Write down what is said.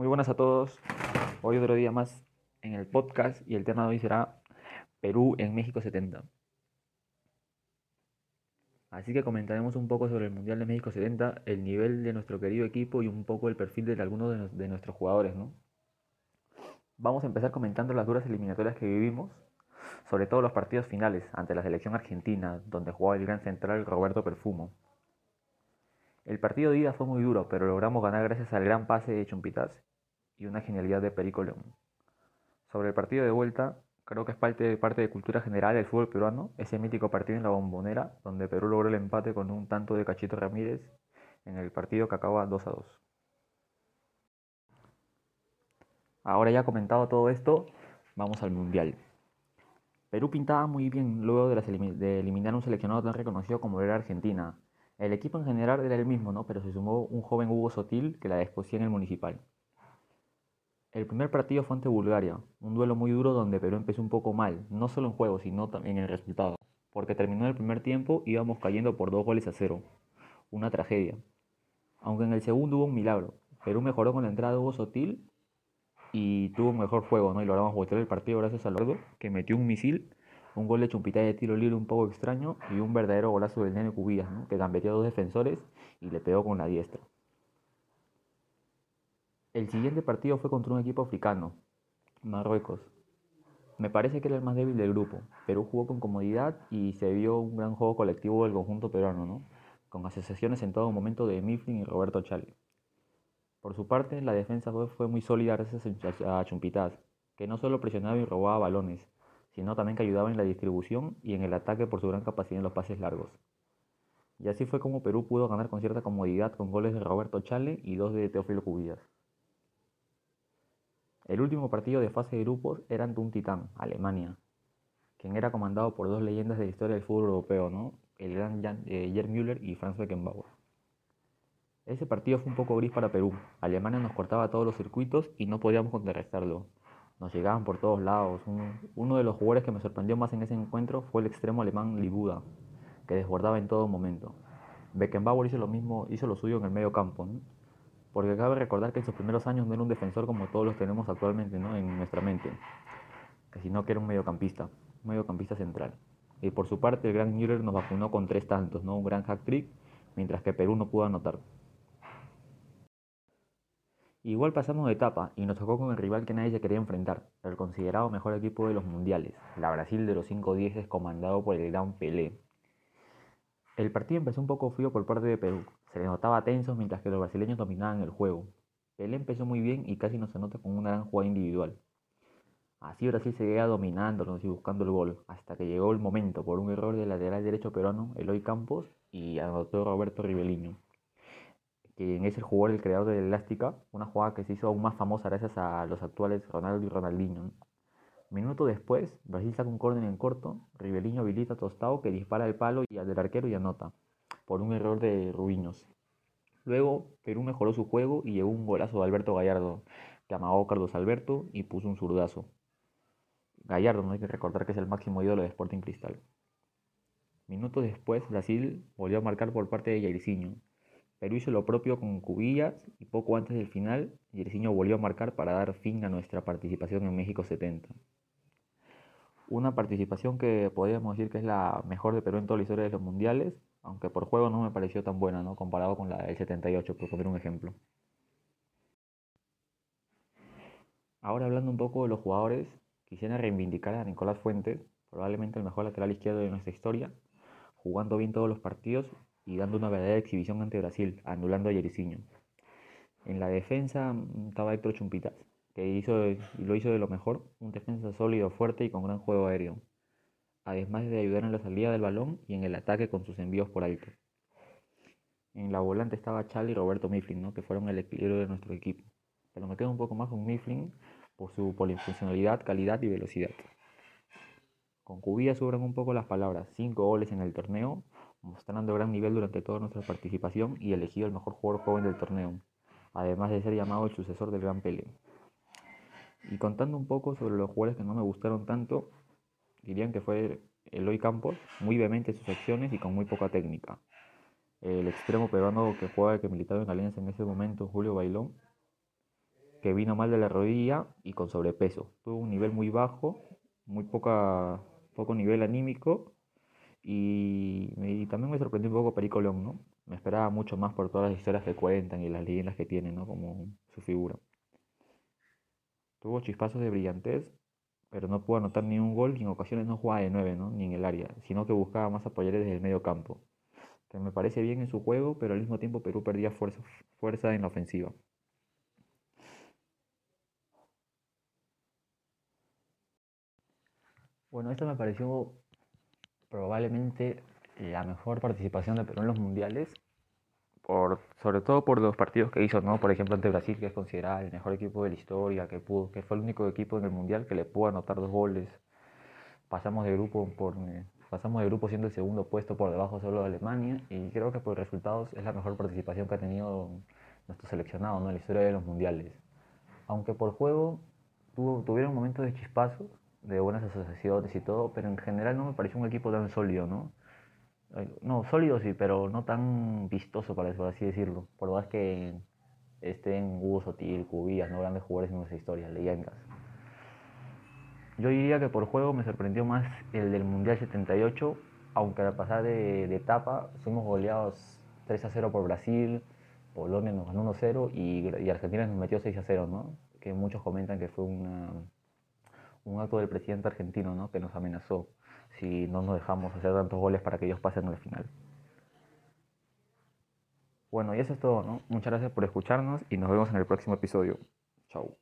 Muy buenas a todos. Hoy otro día más en el podcast y el tema de hoy será Perú en México 70. Así que comentaremos un poco sobre el Mundial de México 70, el nivel de nuestro querido equipo y un poco el perfil de algunos de, nuestros jugadores, ¿no? Vamos a empezar comentando las duras eliminatorias que vivimos, sobre todo los partidos finales ante la selección argentina, donde jugaba el gran central Roberto Perfumo. El partido de ida fue muy duro, pero logramos ganar gracias al gran pase de Chumpitas y una genialidad de Perico León. Sobre el partido de vuelta, creo que es parte, parte de cultura general del fútbol peruano, ese mítico partido en la bombonera, donde Perú logró el empate con un tanto de Cachito Ramírez en el partido que acaba 2 a 2. Ahora ya comentado todo esto, vamos al Mundial. Perú pintaba muy bien luego de, de eliminar un seleccionado tan reconocido como era Argentina, el equipo en general era el mismo, ¿no? pero se sumó un joven Hugo Sotil que la desposía en el municipal. El primer partido fue ante Bulgaria, un duelo muy duro donde Perú empezó un poco mal, no solo en juego, sino también en el resultado, porque terminó el primer tiempo íbamos cayendo por dos goles a cero, una tragedia. Aunque en el segundo hubo un milagro, Perú mejoró con la entrada de Hugo Sotil y tuvo un mejor juego, ¿no? Y logramos voltear el partido gracias a Lordo, que metió un misil un gol de Chumpita de tiro libre un poco extraño y un verdadero golazo del Nene Cubillas, que gambeteó a dos defensores y le pegó con la diestra. El siguiente partido fue contra un equipo africano, Marruecos. Me parece que era el más débil del grupo. Perú jugó con comodidad y se vio un gran juego colectivo del conjunto peruano, ¿no? con asociaciones en todo momento de Mifflin y Roberto Chale. Por su parte, la defensa fue muy sólida gracias a Chumpitas, que no solo presionaba y robaba balones, sino también que ayudaba en la distribución y en el ataque por su gran capacidad en los pases largos. Y así fue como Perú pudo ganar con cierta comodidad con goles de Roberto Chale y dos de Teófilo Cubillas. El último partido de fase de grupos era ante un titán, Alemania, quien era comandado por dos leyendas de la historia del fútbol europeo, ¿no? el gran eh, Gerd Müller y Franz Beckenbauer. Ese partido fue un poco gris para Perú. Alemania nos cortaba todos los circuitos y no podíamos contrarrestarlo nos llegaban por todos lados. uno de los jugadores que me sorprendió más en ese encuentro fue el extremo alemán Libuda, que desbordaba en todo momento. Beckenbauer hizo lo mismo, hizo lo suyo en el medio campo, porque cabe recordar que en sus primeros años no era un defensor como todos los tenemos actualmente ¿no? en nuestra mente, sino que era un mediocampista, un mediocampista central. Y por su parte el gran Müller nos vacunó con tres tantos, ¿no? un gran hack trick, mientras que Perú no pudo anotar. Igual pasamos de etapa y nos tocó con el rival que nadie se quería enfrentar, el considerado mejor equipo de los mundiales, la Brasil de los 5-10 comandado por el gran Pelé. El partido empezó un poco frío por parte de Perú, se le notaba tenso mientras que los brasileños dominaban el juego. Pelé empezó muy bien y casi no se nota con una gran jugada individual. Así Brasil seguía dominándonos y buscando el gol, hasta que llegó el momento por un error del lateral derecho peruano, Eloy Campos, y anotó Roberto Rivellino quien es el jugador, el creador de Elástica, una jugada que se hizo aún más famosa gracias a los actuales Ronaldo y Ronaldinho. Minuto después, Brasil saca un córner en corto, Riveliño habilita a Tostao que dispara el palo y al del arquero y anota, por un error de Rubiños. Luego, Perú mejoró su juego y llegó un golazo de Alberto Gallardo, que amagó Carlos Alberto y puso un zurdazo. Gallardo, no hay que recordar que es el máximo ídolo de Sporting Cristal. Minutos después, Brasil volvió a marcar por parte de Jairzinho, Perú hizo lo propio con Cubillas y poco antes del final, Yersinho volvió a marcar para dar fin a nuestra participación en México 70. Una participación que podríamos decir que es la mejor de Perú en toda la historia de los mundiales, aunque por juego no me pareció tan buena, ¿no? comparado con la del 78, por poner un ejemplo. Ahora hablando un poco de los jugadores, quisiera reivindicar a Nicolás Fuentes, probablemente el mejor lateral izquierdo de nuestra historia, jugando bien todos los partidos y dando una verdadera exhibición ante Brasil, anulando a Yericiño. En la defensa mm, estaba Héctor Chumpitas, que hizo, lo hizo de lo mejor, un defensa sólido, fuerte y con gran juego aéreo, además de ayudar en la salida del balón y en el ataque con sus envíos por alto. En la volante estaba Charlie y Roberto Mifflin, ¿no? que fueron el equilibrio de nuestro equipo. Pero me quedo un poco más con Mifflin por su polifuncionalidad, calidad y velocidad. Con Cubilla sobran un poco las palabras, 5 goles en el torneo, mostrando gran nivel durante toda nuestra participación y elegido el mejor jugador joven del torneo, además de ser llamado el sucesor del Gran Pele. Y contando un poco sobre los jugadores que no me gustaron tanto, dirían que fue Eloy Campos, muy vehemente en sus acciones y con muy poca técnica. El extremo peruano que juega, que militaba en Alianza en ese momento, Julio Bailón. que vino mal de la rodilla y con sobrepeso. Tuvo un nivel muy bajo, muy poca, poco nivel anímico y, también me sorprendió un poco Perico León, ¿no? Me esperaba mucho más por todas las historias que cuentan y las leyendas que tienen, ¿no? Como su figura. Tuvo chispazos de brillantez, pero no pudo anotar ni un gol y en ocasiones no jugaba de nueve, ¿no? Ni en el área, sino que buscaba más apoyar desde el medio campo. Que me parece bien en su juego, pero al mismo tiempo Perú perdía fuerza, fuerza en la ofensiva. Bueno, esto me pareció probablemente la mejor participación de Perú en los mundiales, por, sobre todo por los partidos que hizo, ¿no? Por ejemplo, ante Brasil, que es considerado el mejor equipo de la historia, que, pudo, que fue el único equipo en el mundial que le pudo anotar dos goles. Pasamos de grupo por, eh, pasamos de grupo siendo el segundo puesto por debajo solo de Alemania y creo que por resultados es la mejor participación que ha tenido nuestro seleccionado en la historia de los mundiales. Aunque por juego tuvo, tuvieron momentos de chispazos, de buenas asociaciones y todo, pero en general no me pareció un equipo tan sólido, ¿no? No, sólido sí, pero no tan vistoso, para así decirlo. Por más que estén Hugo Sotil, Cubillas, ¿no? grandes jugadores en nuestra historia, leyendas. Yo diría que por juego me sorprendió más el del Mundial 78, aunque al pasar de, de etapa fuimos goleados 3 a 0 por Brasil, Polonia nos ganó 1 0 y, y Argentina nos metió 6 a 0, ¿no? Que muchos comentan que fue una, un acto del presidente argentino ¿no? que nos amenazó si no nos dejamos hacer tantos goles para que ellos pasen al final. Bueno, y eso es todo, ¿no? Muchas gracias por escucharnos y nos vemos en el próximo episodio. Chao.